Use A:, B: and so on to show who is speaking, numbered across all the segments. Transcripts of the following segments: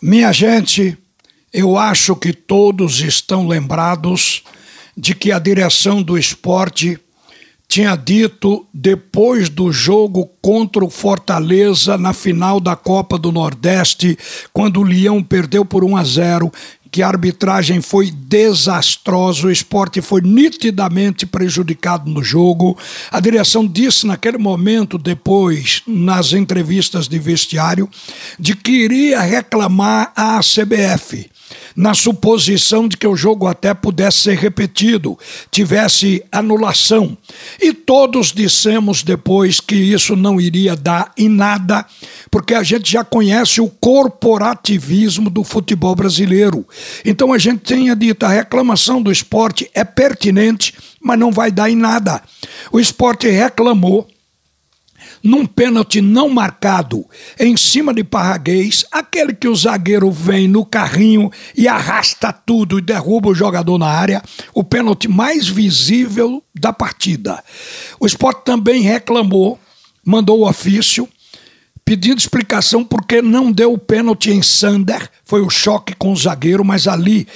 A: Minha gente, eu acho que todos estão lembrados de que a direção do esporte tinha dito depois do jogo contra o Fortaleza na final da Copa do Nordeste, quando o Leão perdeu por 1 a 0, que a arbitragem foi desastrosa, o esporte foi nitidamente prejudicado no jogo. A direção disse naquele momento, depois, nas entrevistas de vestiário, de que iria reclamar à CBF na suposição de que o jogo até pudesse ser repetido, tivesse anulação. E todos dissemos depois que isso não iria dar em nada, porque a gente já conhece o corporativismo do futebol brasileiro. Então a gente tinha dito a reclamação do esporte é pertinente, mas não vai dar em nada. O esporte reclamou num pênalti não marcado em cima de Parraguês, aquele que o zagueiro vem no carrinho e arrasta tudo e derruba o jogador na área, o pênalti mais visível da partida. O esporte também reclamou, mandou o ofício, pedindo explicação porque não deu o pênalti em Sander, foi o choque com o zagueiro, mas ali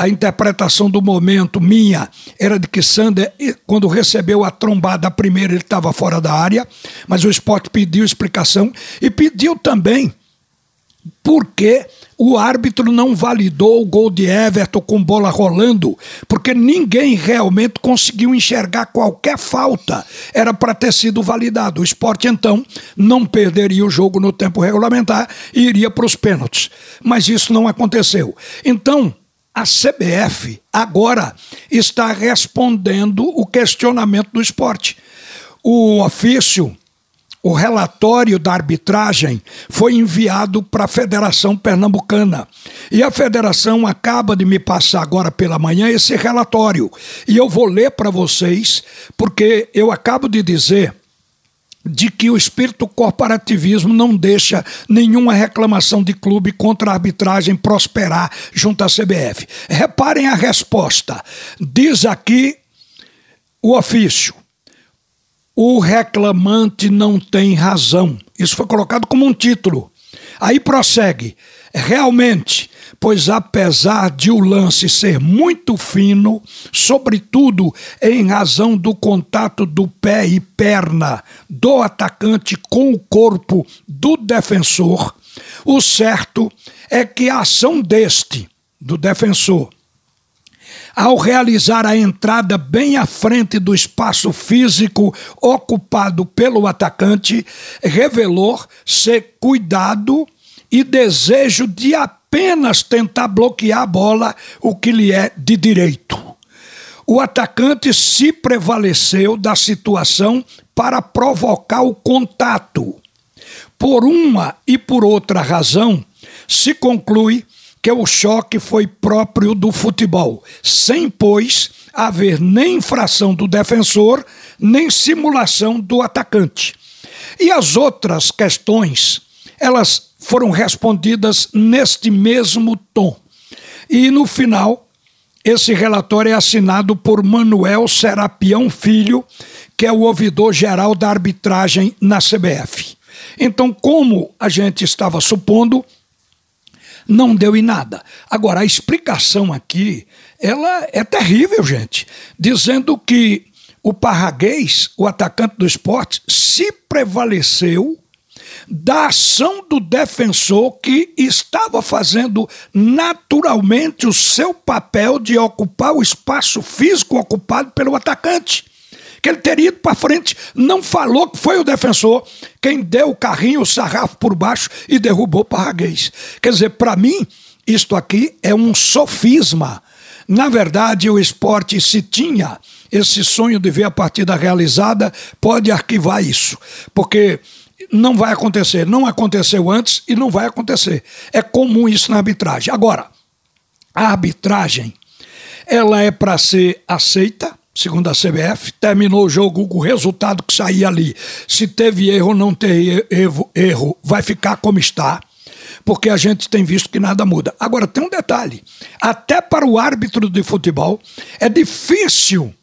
A: a interpretação do momento minha era de que Sander, quando recebeu a trombada primeira, ele estava fora da área, mas o esporte pediu explicação e pediu também porque o árbitro não validou o gol de Everton com bola rolando, porque ninguém realmente conseguiu enxergar qualquer falta. Era para ter sido validado. O esporte, então, não perderia o jogo no tempo regulamentar e iria para os pênaltis. Mas isso não aconteceu. Então, a CBF agora está respondendo o questionamento do esporte. O ofício, o relatório da arbitragem foi enviado para a Federação Pernambucana. E a federação acaba de me passar agora pela manhã esse relatório. E eu vou ler para vocês, porque eu acabo de dizer de que o espírito corporativismo não deixa nenhuma reclamação de clube contra a arbitragem prosperar junto à CBF. Reparem a resposta. Diz aqui o ofício: o reclamante não tem razão. Isso foi colocado como um título. Aí prossegue. Realmente, pois apesar de o lance ser muito fino, sobretudo em razão do contato do pé e perna do atacante com o corpo do defensor, o certo é que a ação deste, do defensor, ao realizar a entrada bem à frente do espaço físico ocupado pelo atacante, revelou ser cuidado e desejo de apenas tentar bloquear a bola, o que lhe é de direito. O atacante se prevaleceu da situação para provocar o contato. Por uma e por outra razão, se conclui que o choque foi próprio do futebol, sem, pois, haver nem infração do defensor, nem simulação do atacante. E as outras questões, elas foram respondidas neste mesmo tom. E no final, esse relatório é assinado por Manuel Serapião Filho, que é o ouvidor geral da arbitragem na CBF. Então, como a gente estava supondo, não deu em nada. Agora, a explicação aqui, ela é terrível, gente, dizendo que o Parraguês, o atacante do esporte, se prevaleceu da ação do defensor que estava fazendo naturalmente o seu papel de ocupar o espaço físico ocupado pelo atacante. Que ele teria ido para frente, não falou que foi o defensor quem deu o carrinho, o sarrafo por baixo e derrubou o Parraguês. Quer dizer, para mim, isto aqui é um sofisma. Na verdade, o esporte, se tinha esse sonho de ver a partida realizada, pode arquivar isso. Porque não vai acontecer. Não aconteceu antes e não vai acontecer. É comum isso na arbitragem. Agora, a arbitragem, ela é para ser aceita, segundo a CBF. Terminou o jogo, o resultado que sair ali. Se teve erro ou não teve erro, vai ficar como está. Porque a gente tem visto que nada muda. Agora, tem um detalhe: até para o árbitro de futebol é difícil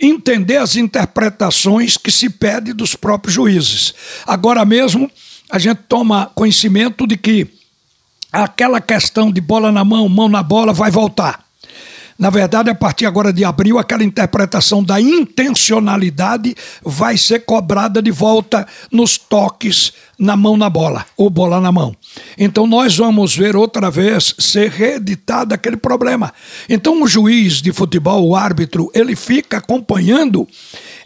A: entender as interpretações que se pede dos próprios juízes. Agora mesmo, a gente toma conhecimento de que aquela questão de bola na mão, mão na bola, vai voltar. Na verdade, a partir agora de abril, aquela interpretação da intencionalidade vai ser cobrada de volta nos toques na mão na bola, ou bola na mão. Então nós vamos ver outra vez ser reeditado aquele problema. Então o juiz de futebol, o árbitro, ele fica acompanhando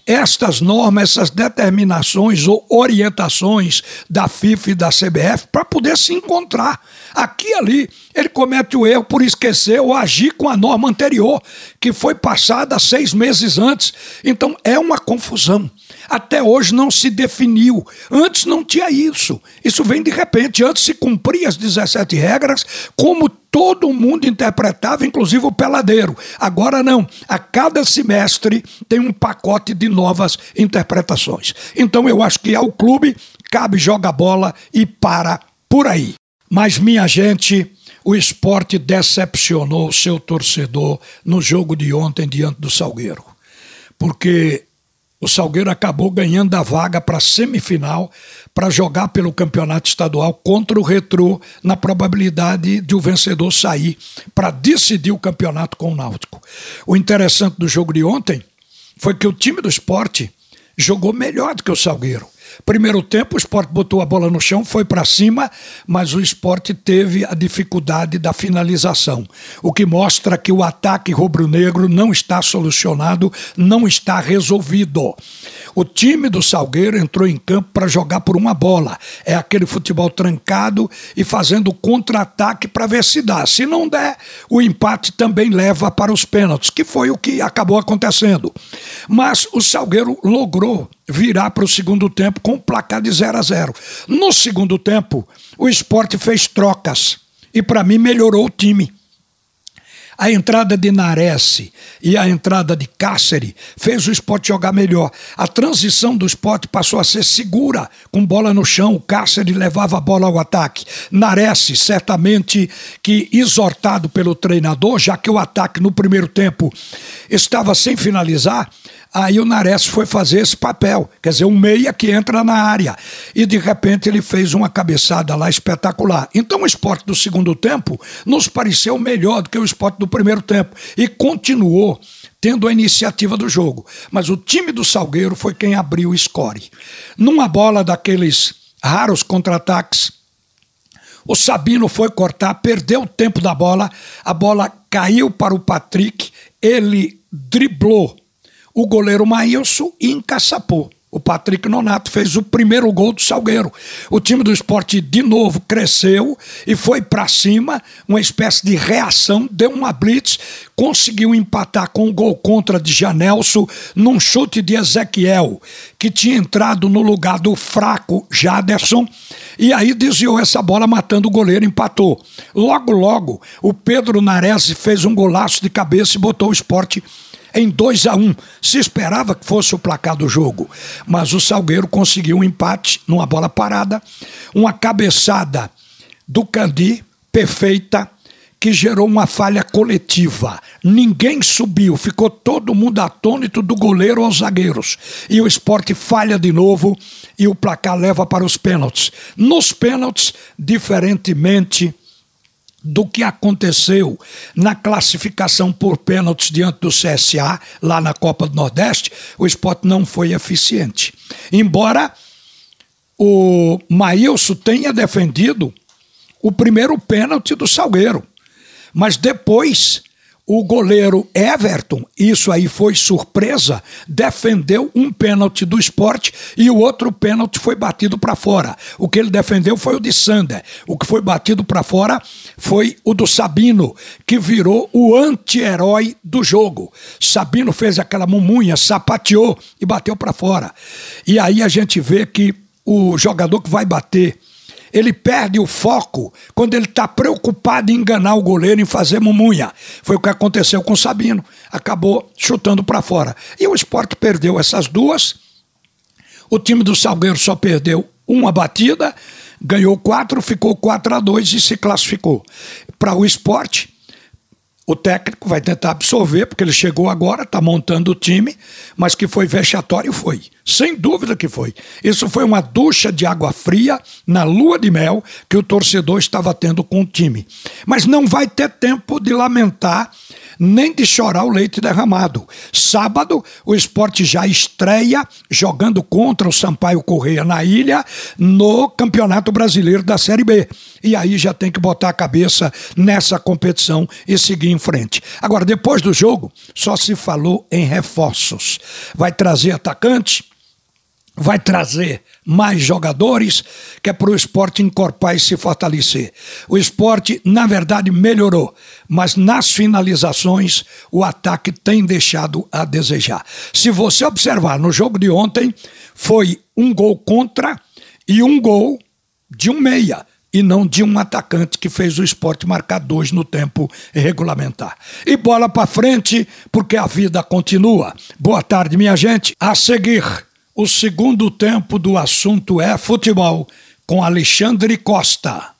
A: estas normas, essas determinações ou orientações da FIFA e da CBF para poder se encontrar. Aqui e ali, ele comete o erro por esquecer ou agir com a norma anterior, que foi passada seis meses antes. Então é uma confusão. Até hoje não se definiu. Antes não tinha isso. Isso vem de repente. Antes se cumpria as 17 regras, como todo mundo interpretava, inclusive o peladeiro. Agora não. A cada semestre tem um pacote de novas interpretações. Então eu acho que ao clube cabe jogar bola e para por aí. Mas minha gente, o esporte decepcionou o seu torcedor no jogo de ontem diante do Salgueiro. Porque o Salgueiro acabou ganhando a vaga para a semifinal para jogar pelo campeonato estadual contra o Retrô, na probabilidade de o vencedor sair para decidir o campeonato com o Náutico. O interessante do jogo de ontem foi que o time do esporte jogou melhor do que o Salgueiro. Primeiro tempo, o esporte botou a bola no chão, foi para cima, mas o esporte teve a dificuldade da finalização. O que mostra que o ataque rubro-negro não está solucionado, não está resolvido. O time do Salgueiro entrou em campo para jogar por uma bola. É aquele futebol trancado e fazendo contra-ataque para ver se dá. Se não der, o empate também leva para os pênaltis, que foi o que acabou acontecendo. Mas o Salgueiro logrou virar para o segundo tempo com placar de 0 a 0. No segundo tempo, o esporte fez trocas e, para mim, melhorou o time. A entrada de Nares e a entrada de Cáceres fez o esporte jogar melhor. A transição do esporte passou a ser segura, com bola no chão, o Cáceres levava a bola ao ataque. Nares, certamente que exortado pelo treinador, já que o ataque no primeiro tempo estava sem finalizar, Aí o Nares foi fazer esse papel, quer dizer, um meia que entra na área. E de repente ele fez uma cabeçada lá espetacular. Então o esporte do segundo tempo nos pareceu melhor do que o esporte do primeiro tempo. E continuou tendo a iniciativa do jogo. Mas o time do Salgueiro foi quem abriu o score. Numa bola daqueles raros contra-ataques, o Sabino foi cortar, perdeu o tempo da bola, a bola caiu para o Patrick, ele driblou o goleiro Maílson encaçapou. O Patrick Nonato fez o primeiro gol do Salgueiro. O time do esporte de novo cresceu e foi para cima, uma espécie de reação, deu uma blitz, conseguiu empatar com um gol contra de Janelso num chute de Ezequiel, que tinha entrado no lugar do fraco Jaderson, e aí desviou essa bola matando o goleiro, empatou. Logo, logo, o Pedro Nares fez um golaço de cabeça e botou o esporte em 2 a 1 um. Se esperava que fosse o placar do jogo, mas o Salgueiro conseguiu um empate numa bola parada, uma cabeçada do Candi perfeita que gerou uma falha coletiva. Ninguém subiu, ficou todo mundo atônito do goleiro aos zagueiros. E o esporte falha de novo e o placar leva para os pênaltis. Nos pênaltis, diferentemente do que aconteceu na classificação por pênaltis diante do CSA, lá na Copa do Nordeste, o esporte não foi eficiente. Embora o Maílson tenha defendido o primeiro pênalti do Salgueiro, mas depois o goleiro Everton, isso aí foi surpresa, defendeu um pênalti do esporte e o outro pênalti foi batido para fora. O que ele defendeu foi o de Sander. O que foi batido para fora foi o do Sabino, que virou o anti-herói do jogo. Sabino fez aquela mumunha, sapateou e bateu para fora. E aí a gente vê que o jogador que vai bater ele perde o foco quando ele está preocupado em enganar o goleiro, em fazer mumunha. Foi o que aconteceu com o Sabino. Acabou chutando para fora. E o esporte perdeu essas duas. O time do Salgueiro só perdeu uma batida, ganhou quatro, ficou 4 a 2 e se classificou. Para o esporte, o técnico vai tentar absorver, porque ele chegou agora, está montando o time, mas que foi vexatório, foi. Sem dúvida que foi. Isso foi uma ducha de água fria na lua de mel que o torcedor estava tendo com o time. Mas não vai ter tempo de lamentar nem de chorar o leite derramado. Sábado, o esporte já estreia jogando contra o Sampaio Correia na ilha no Campeonato Brasileiro da Série B. E aí já tem que botar a cabeça nessa competição e seguir em frente. Agora, depois do jogo, só se falou em reforços. Vai trazer atacante, vai trazer mais jogadores, que é para o esporte encorpar e se fortalecer. O esporte, na verdade, melhorou, mas nas finalizações o ataque tem deixado a desejar. Se você observar no jogo de ontem, foi um gol contra e um gol de um meia e não de um atacante que fez o esporte marcar dois no tempo regulamentar. E bola para frente, porque a vida continua. Boa tarde, minha gente. A seguir. O segundo tempo do assunto é futebol, com Alexandre Costa.